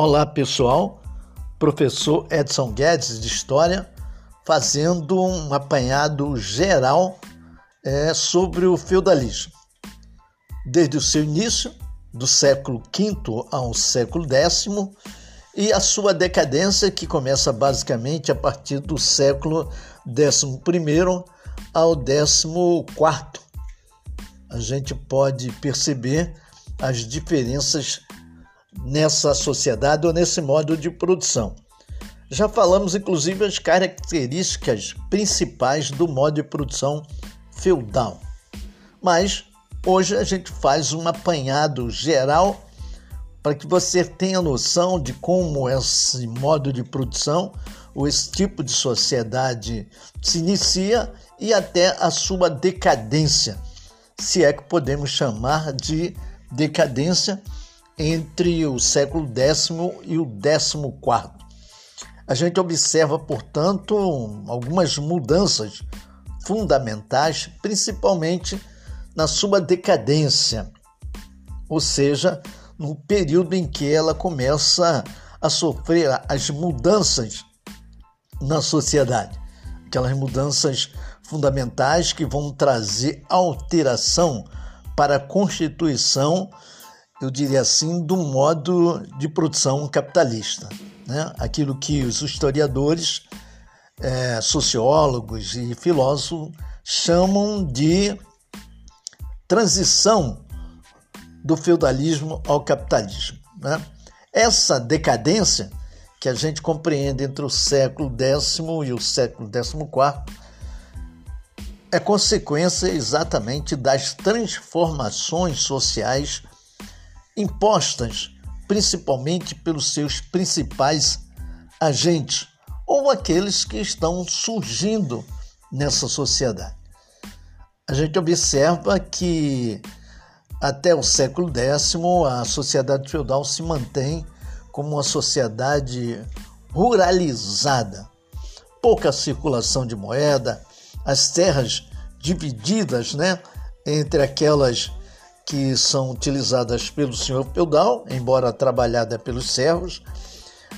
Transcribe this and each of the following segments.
Olá pessoal, professor Edson Guedes de História, fazendo um apanhado geral é, sobre o feudalismo. Desde o seu início, do século V ao século X, e a sua decadência, que começa basicamente a partir do século XI ao XIV. A gente pode perceber as diferenças nessa sociedade ou nesse modo de produção. Já falamos inclusive as características principais do modo de produção feudal. Mas hoje a gente faz um apanhado geral para que você tenha noção de como esse modo de produção ou esse tipo de sociedade se inicia e até a sua decadência, se é que podemos chamar de decadência entre o século X e o XIV. A gente observa, portanto, algumas mudanças fundamentais, principalmente na sua decadência, ou seja, no período em que ela começa a sofrer as mudanças na sociedade, aquelas mudanças fundamentais que vão trazer alteração para a constituição eu diria assim, do modo de produção capitalista. Né? Aquilo que os historiadores, é, sociólogos e filósofos chamam de transição do feudalismo ao capitalismo. Né? Essa decadência que a gente compreende entre o século X e o século XIV é consequência exatamente das transformações sociais impostas principalmente pelos seus principais agentes ou aqueles que estão surgindo nessa sociedade. A gente observa que até o século X a sociedade feudal se mantém como uma sociedade ruralizada, pouca circulação de moeda, as terras divididas né, entre aquelas que são utilizadas pelo senhor feudal, embora trabalhada pelos servos,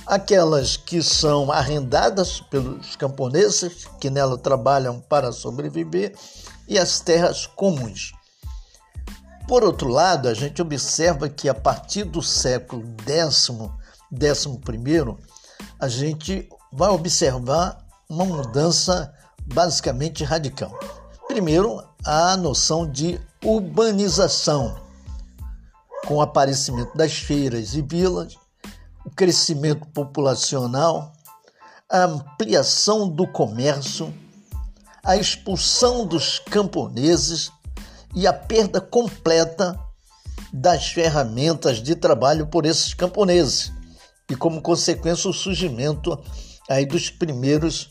aquelas que são arrendadas pelos camponeses, que nela trabalham para sobreviver, e as terras comuns. Por outro lado, a gente observa que a partir do século décimo primeiro, a gente vai observar uma mudança basicamente radical. Primeiro, a noção de urbanização, com o aparecimento das feiras e vilas, o crescimento populacional, a ampliação do comércio, a expulsão dos camponeses e a perda completa das ferramentas de trabalho por esses camponeses e como consequência o surgimento aí dos primeiros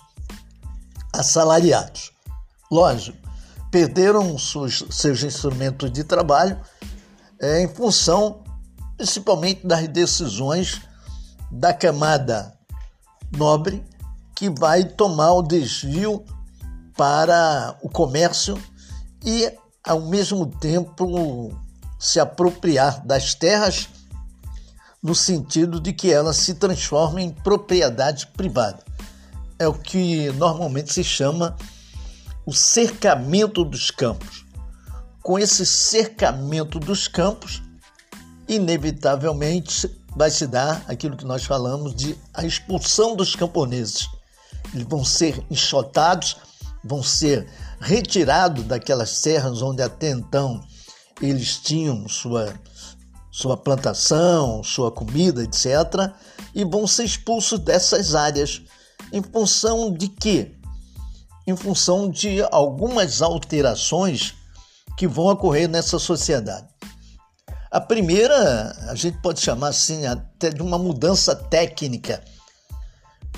assalariados. Lógico, perderam seus, seus instrumentos de trabalho é, em função principalmente das decisões da camada nobre que vai tomar o desvio para o comércio e, ao mesmo tempo, se apropriar das terras no sentido de que elas se transformem em propriedade privada. É o que normalmente se chama o cercamento dos campos. Com esse cercamento dos campos, inevitavelmente vai se dar aquilo que nós falamos de a expulsão dos camponeses. Eles vão ser enxotados, vão ser retirados daquelas terras onde até então eles tinham sua, sua plantação, sua comida, etc., e vão ser expulsos dessas áreas em função de quê? Em função de algumas alterações que vão ocorrer nessa sociedade. A primeira, a gente pode chamar assim até de uma mudança técnica.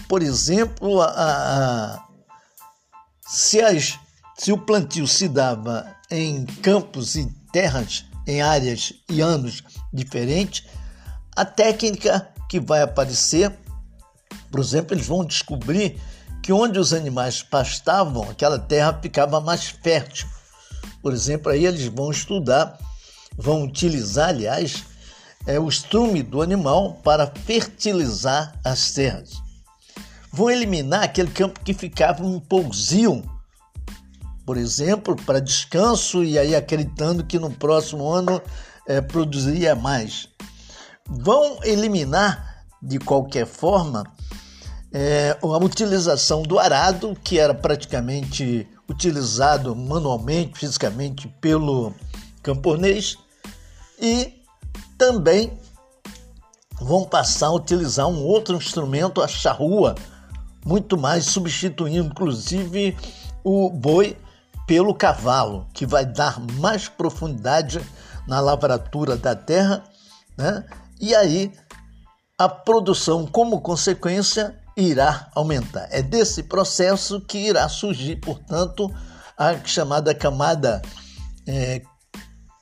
Por exemplo, a, a, se, as, se o plantio se dava em campos e terras, em áreas e anos diferentes, a técnica que vai aparecer, por exemplo, eles vão descobrir que onde os animais pastavam, aquela terra ficava mais fértil. Por exemplo, aí eles vão estudar, vão utilizar, aliás, é, o estrume do animal para fertilizar as terras. Vão eliminar aquele campo que ficava um pousio, por exemplo, para descanso e aí acreditando que no próximo ano é, produziria mais. Vão eliminar, de qualquer forma, é, a utilização do arado, que era praticamente utilizado manualmente, fisicamente pelo camponês, e também vão passar a utilizar um outro instrumento, a charrua, muito mais substituindo inclusive o boi pelo cavalo, que vai dar mais profundidade na lavratura da terra, né? E aí a produção, como consequência, irá aumentar. É desse processo que irá surgir, portanto, a chamada camada é,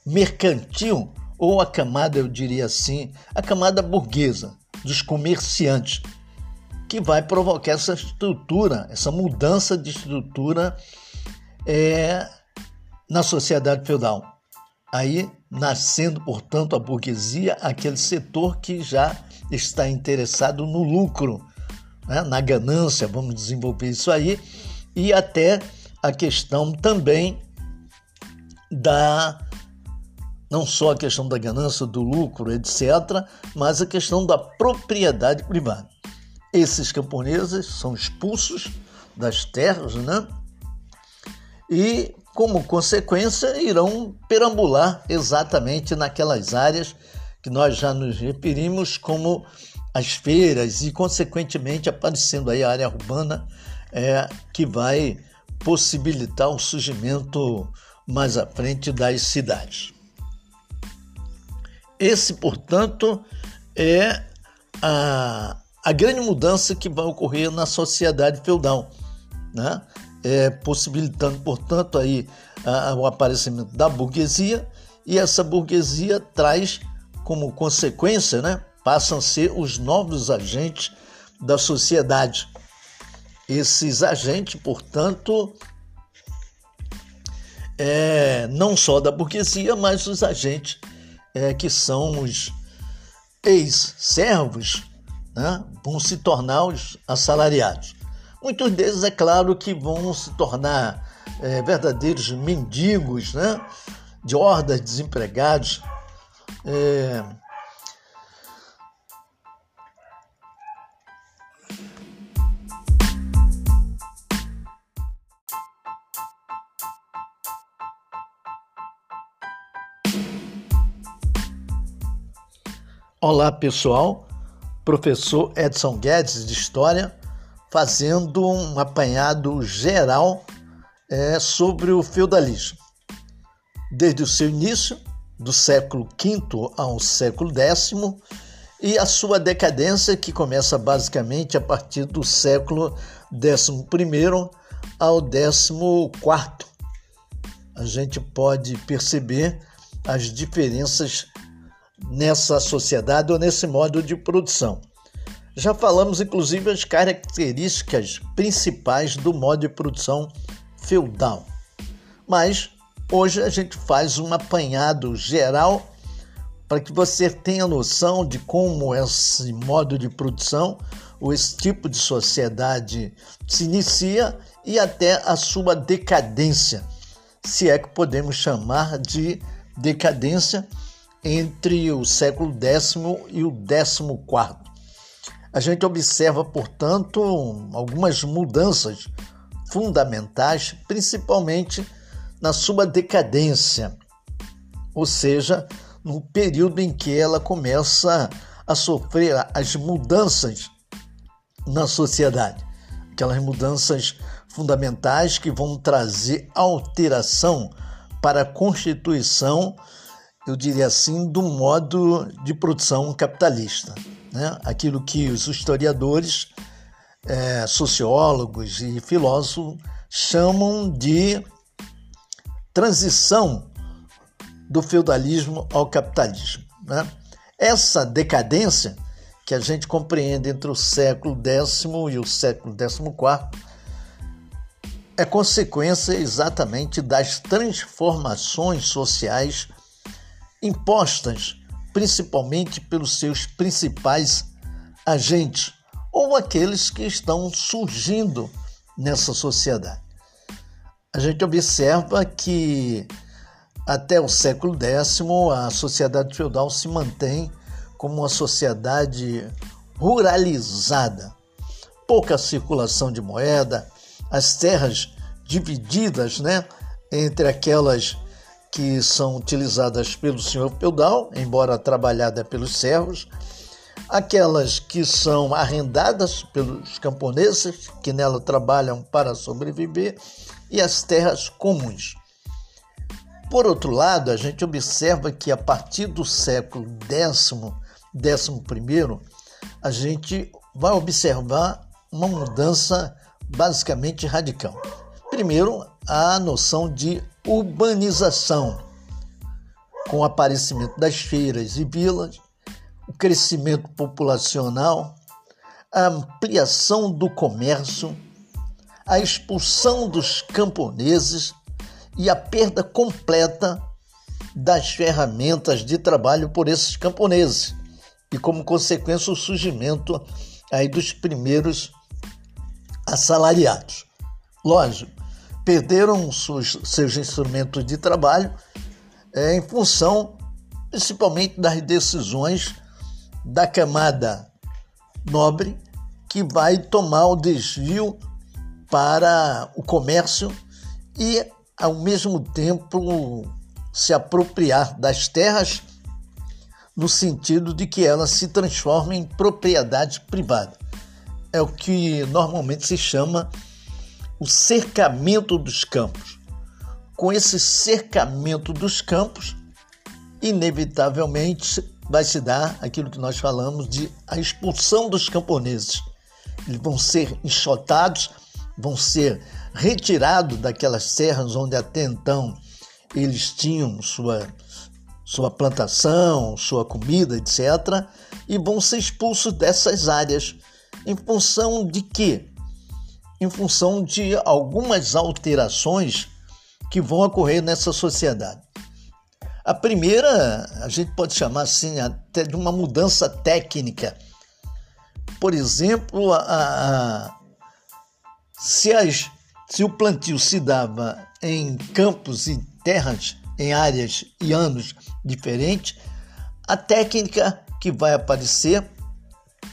mercantil, ou a camada, eu diria assim, a camada burguesa, dos comerciantes, que vai provocar essa estrutura, essa mudança de estrutura é, na sociedade feudal. Aí nascendo, portanto, a burguesia, aquele setor que já está interessado no lucro, né? na ganância, vamos desenvolver isso aí, e até a questão também da não só a questão da ganância, do lucro, etc., mas a questão da propriedade privada. Esses camponeses são expulsos das terras, né? E, como consequência, irão perambular exatamente naquelas áreas que nós já nos referimos como as feiras e, consequentemente, aparecendo aí a área urbana é, que vai possibilitar o surgimento mais à frente das cidades. Esse, portanto, é a, a grande mudança que vai ocorrer na sociedade feudal, né? É, possibilitando, portanto, aí a, o aparecimento da burguesia e essa burguesia traz como consequência, né, passam a ser os novos agentes da sociedade. Esses agentes, portanto, é, não só da burguesia, mas os agentes é, que são os ex-servos, né, vão se tornar os assalariados. Muitos deles, é claro, que vão se tornar é, verdadeiros mendigos, né, de hordas de desempregados. É, Olá pessoal, professor Edson Guedes de História, fazendo um apanhado geral é, sobre o feudalismo. Desde o seu início, do século V ao século X, e a sua decadência, que começa basicamente a partir do século XI ao XIV. A gente pode perceber as diferenças nessa sociedade ou nesse modo de produção. Já falamos inclusive as características principais do modo de produção feudal. Mas hoje a gente faz um apanhado geral para que você tenha noção de como esse modo de produção ou esse tipo de sociedade se inicia e até a sua decadência, se é que podemos chamar de decadência entre o século X e o XIV. A gente observa, portanto, algumas mudanças fundamentais, principalmente na sua decadência, ou seja, no período em que ela começa a sofrer as mudanças na sociedade, aquelas mudanças fundamentais que vão trazer alteração para a constituição eu diria assim, do modo de produção capitalista. Né? Aquilo que os historiadores, é, sociólogos e filósofos chamam de transição do feudalismo ao capitalismo. Né? Essa decadência que a gente compreende entre o século X e o século XIV é consequência exatamente das transformações sociais impostas principalmente pelos seus principais agentes ou aqueles que estão surgindo nessa sociedade. A gente observa que até o século X a sociedade feudal se mantém como uma sociedade ruralizada, pouca circulação de moeda, as terras divididas, né, entre aquelas que são utilizadas pelo senhor feudal, embora trabalhada pelos servos, aquelas que são arrendadas pelos camponeses, que nela trabalham para sobreviver, e as terras comuns. Por outro lado, a gente observa que a partir do século X, primeiro, a gente vai observar uma mudança basicamente radical. Primeiro, a noção de urbanização, com o aparecimento das feiras e vilas, o crescimento populacional, a ampliação do comércio, a expulsão dos camponeses e a perda completa das ferramentas de trabalho por esses camponeses e como consequência o surgimento aí dos primeiros assalariados. Lógico, perderam seus, seus instrumentos de trabalho é, em função principalmente das decisões da camada nobre que vai tomar o desvio para o comércio e, ao mesmo tempo, se apropriar das terras no sentido de que elas se transformem em propriedade privada. É o que normalmente se chama o cercamento dos campos. Com esse cercamento dos campos, inevitavelmente vai se dar aquilo que nós falamos de a expulsão dos camponeses. Eles vão ser enxotados, vão ser retirados daquelas terras onde até então eles tinham sua, sua plantação, sua comida, etc., e vão ser expulsos dessas áreas. Em função de quê? Em função de algumas alterações que vão ocorrer nessa sociedade. A primeira, a gente pode chamar assim, até de uma mudança técnica. Por exemplo, a, a, se, as, se o plantio se dava em campos e terras, em áreas e anos diferentes, a técnica que vai aparecer,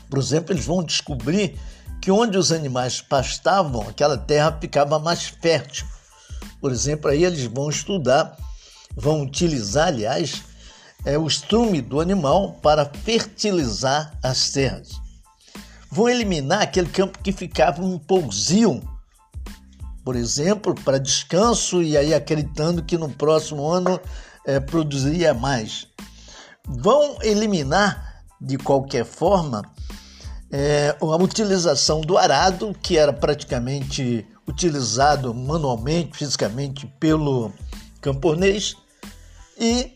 por exemplo, eles vão descobrir que onde os animais pastavam, aquela terra ficava mais fértil. Por exemplo, aí eles vão estudar vão utilizar, aliás, é, o estrume do animal para fertilizar as terras. Vão eliminar aquele campo que ficava um pousio, por exemplo, para descanso e aí acreditando que no próximo ano é, produziria mais. Vão eliminar, de qualquer forma, é, a utilização do arado, que era praticamente utilizado manualmente, fisicamente pelo camponês, e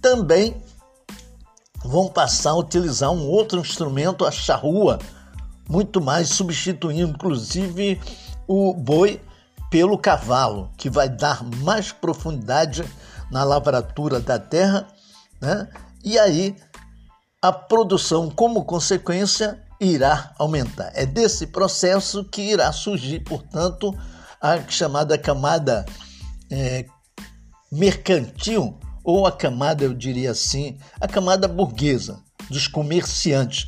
também vão passar a utilizar um outro instrumento, a charrua, muito mais substituindo inclusive o boi pelo cavalo, que vai dar mais profundidade na lavratura da terra, né? E aí a produção, como consequência, irá aumentar. É desse processo que irá surgir, portanto, a chamada camada é, mercantil ou a camada, eu diria assim, a camada burguesa, dos comerciantes,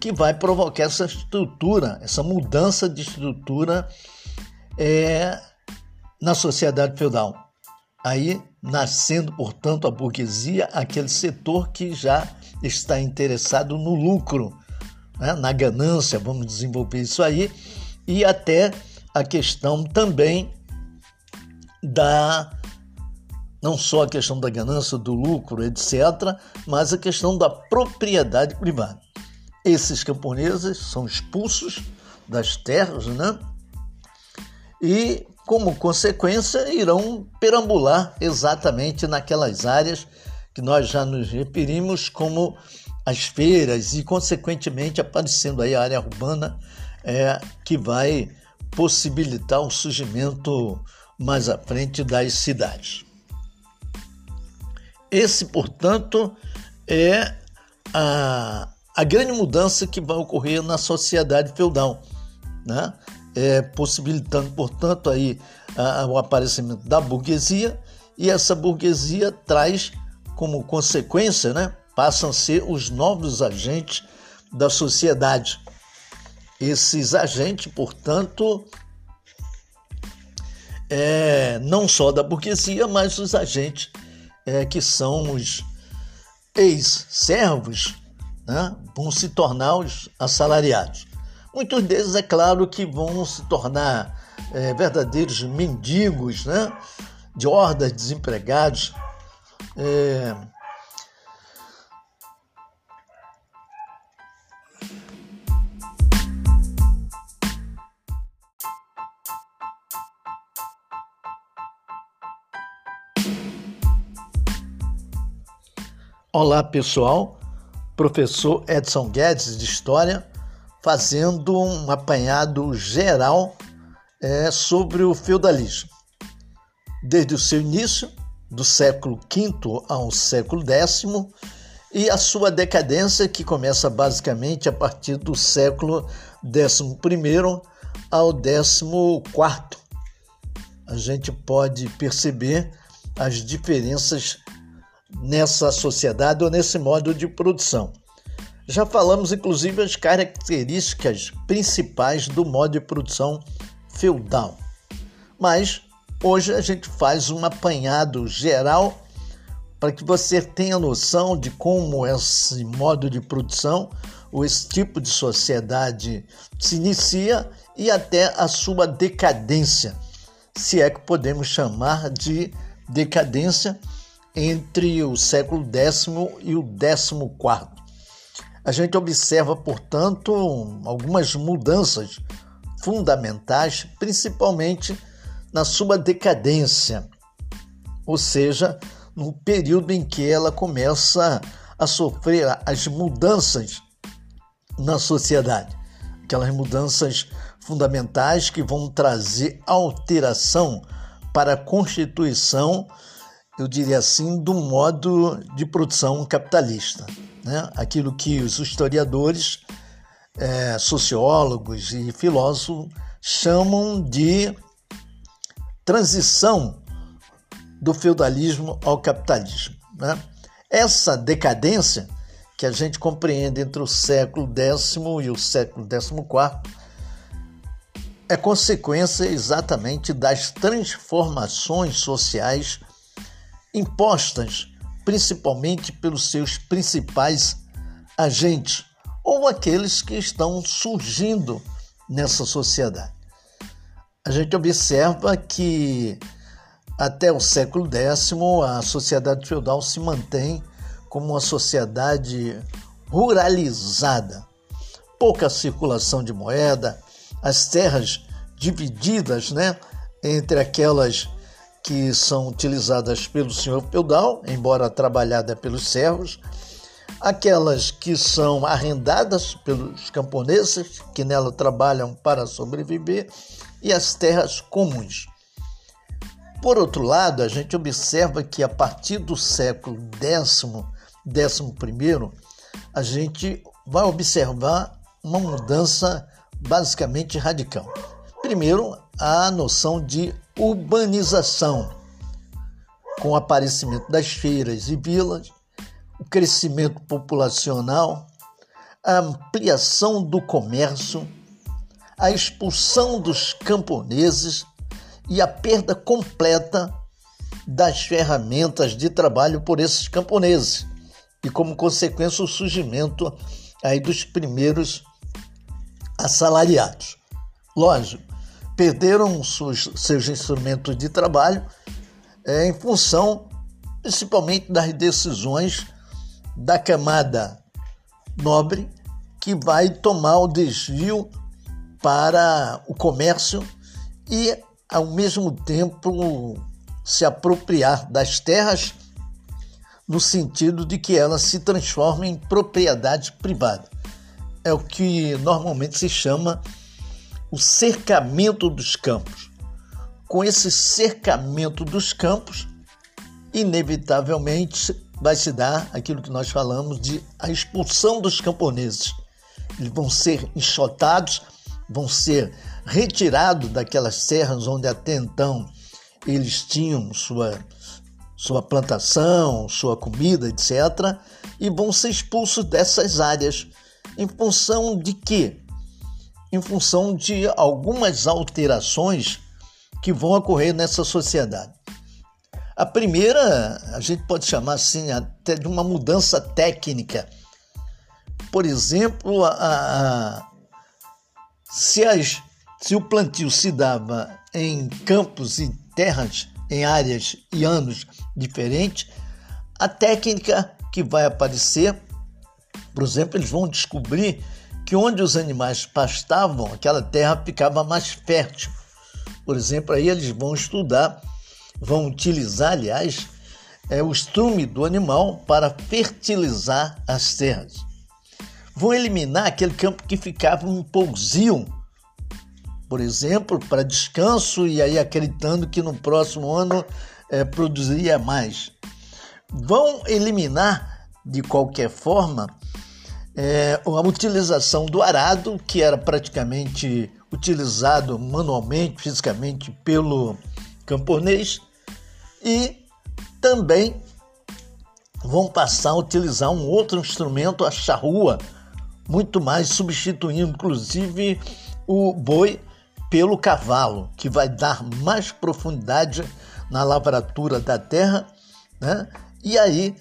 que vai provocar essa estrutura, essa mudança de estrutura é, na sociedade feudal. Aí nascendo, portanto, a burguesia, aquele setor que já está interessado no lucro, né? na ganância, vamos desenvolver isso aí, e até a questão também da não só a questão da ganância, do lucro, etc., mas a questão da propriedade privada. Esses camponeses são expulsos das terras, né? E, como consequência, irão perambular exatamente naquelas áreas que nós já nos referimos como as feiras e, consequentemente, aparecendo aí a área urbana é, que vai possibilitar o surgimento mais à frente das cidades. Esse, portanto, é a, a grande mudança que vai ocorrer na sociedade feudal, né? É, possibilitando, portanto, aí a, o aparecimento da burguesia e essa burguesia traz como consequência, né, passam a ser os novos agentes da sociedade. Esses agentes, portanto, é, não só da burguesia, mas os agentes é, que são os ex-servos, né, vão se tornar os assalariados. Muitos deles, é claro, que vão se tornar é, verdadeiros mendigos, né, de hordas de desempregados. É, Olá pessoal, professor Edson Guedes de História, fazendo um apanhado geral é, sobre o feudalismo. Desde o seu início, do século V ao século X, e a sua decadência, que começa basicamente a partir do século XI ao XIV. A gente pode perceber as diferenças nessa sociedade ou nesse modo de produção. Já falamos inclusive as características principais do modo de produção feudal. Mas hoje a gente faz um apanhado geral para que você tenha noção de como esse modo de produção ou esse tipo de sociedade se inicia e até a sua decadência, se é que podemos chamar de decadência entre o século X e o XIV. A gente observa, portanto, algumas mudanças fundamentais, principalmente na sua decadência, ou seja, no período em que ela começa a sofrer as mudanças na sociedade, aquelas mudanças fundamentais que vão trazer alteração para a constituição eu diria assim, do modo de produção capitalista. Né? Aquilo que os historiadores, é, sociólogos e filósofos chamam de transição do feudalismo ao capitalismo. Né? Essa decadência que a gente compreende entre o século X e o século XIV é consequência exatamente das transformações sociais impostas principalmente pelos seus principais agentes ou aqueles que estão surgindo nessa sociedade. A gente observa que até o século X a sociedade feudal se mantém como uma sociedade ruralizada, pouca circulação de moeda, as terras divididas, né, entre aquelas que são utilizadas pelo senhor feudal, embora trabalhada pelos servos, aquelas que são arrendadas pelos camponeses, que nela trabalham para sobreviver, e as terras comuns. Por outro lado, a gente observa que a partir do século X, primeiro, a gente vai observar uma mudança basicamente radical. Primeiro, a noção de urbanização, com o aparecimento das feiras e vilas, o crescimento populacional, a ampliação do comércio, a expulsão dos camponeses e a perda completa das ferramentas de trabalho por esses camponeses e como consequência o surgimento aí dos primeiros assalariados. Lógico, perderam seus, seus instrumentos de trabalho é, em função principalmente das decisões da camada nobre que vai tomar o desvio para o comércio e, ao mesmo tempo, se apropriar das terras no sentido de que elas se transformem em propriedade privada. É o que normalmente se chama o cercamento dos campos. Com esse cercamento dos campos, inevitavelmente vai se dar aquilo que nós falamos de a expulsão dos camponeses. Eles vão ser enxotados, vão ser retirados daquelas serras onde até então eles tinham sua, sua plantação, sua comida, etc., e vão ser expulsos dessas áreas. Em função de quê? Em função de algumas alterações que vão ocorrer nessa sociedade. A primeira, a gente pode chamar assim até de uma mudança técnica. Por exemplo, a, a, se, as, se o plantio se dava em campos e terras, em áreas e anos diferentes, a técnica que vai aparecer, por exemplo, eles vão descobrir que onde os animais pastavam, aquela terra ficava mais fértil. Por exemplo, aí eles vão estudar vão utilizar, aliás, é, o estrume do animal para fertilizar as terras. Vão eliminar aquele campo que ficava um pousio, por exemplo, para descanso e aí acreditando que no próximo ano é, produziria mais. Vão eliminar, de qualquer forma, é, a utilização do arado, que era praticamente utilizado manualmente, fisicamente pelo camponês, e também vão passar a utilizar um outro instrumento, a charrua, muito mais substituindo inclusive o boi pelo cavalo, que vai dar mais profundidade na lavratura da terra, né? E aí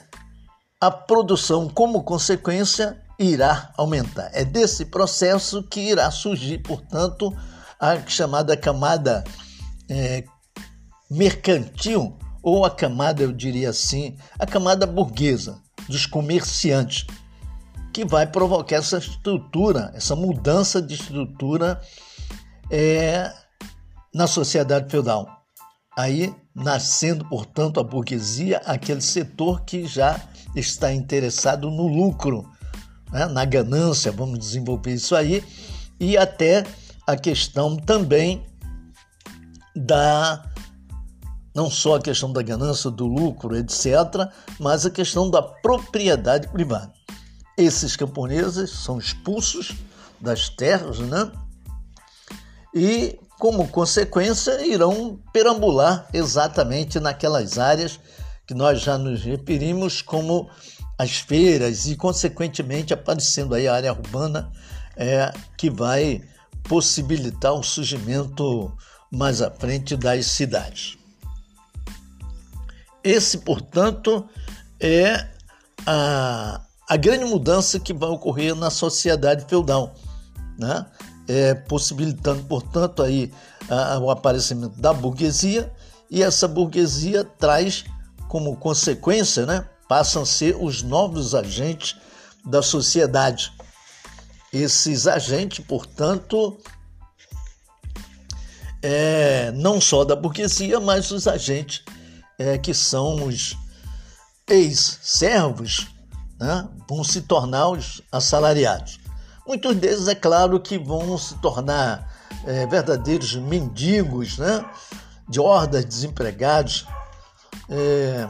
a produção, como consequência, irá aumentar. É desse processo que irá surgir, portanto, a chamada camada é, mercantil ou a camada, eu diria assim, a camada burguesa, dos comerciantes, que vai provocar essa estrutura, essa mudança de estrutura é, na sociedade feudal. Aí nascendo, portanto, a burguesia, aquele setor que já está interessado no lucro, né? na ganância, vamos desenvolver isso aí, e até a questão também da não só a questão da ganância, do lucro, etc., mas a questão da propriedade privada. Esses camponeses são expulsos das terras, né? E, como consequência, irão perambular exatamente naquelas áreas que nós já nos referimos como as feiras e, consequentemente, aparecendo aí a área urbana é, que vai possibilitar o surgimento mais à frente das cidades. Esse, portanto, é a, a grande mudança que vai ocorrer na sociedade feudal, né? É, possibilitando, portanto, aí a, o aparecimento da burguesia e essa burguesia traz como consequência, né, passam a ser os novos agentes da sociedade. Esses agentes, portanto, é, não só da burguesia, mas os agentes é, que são os ex-servos, né, vão se tornar os assalariados. Muitos deles, é claro, que vão se tornar é, verdadeiros mendigos, né, de hordas de desempregados. É,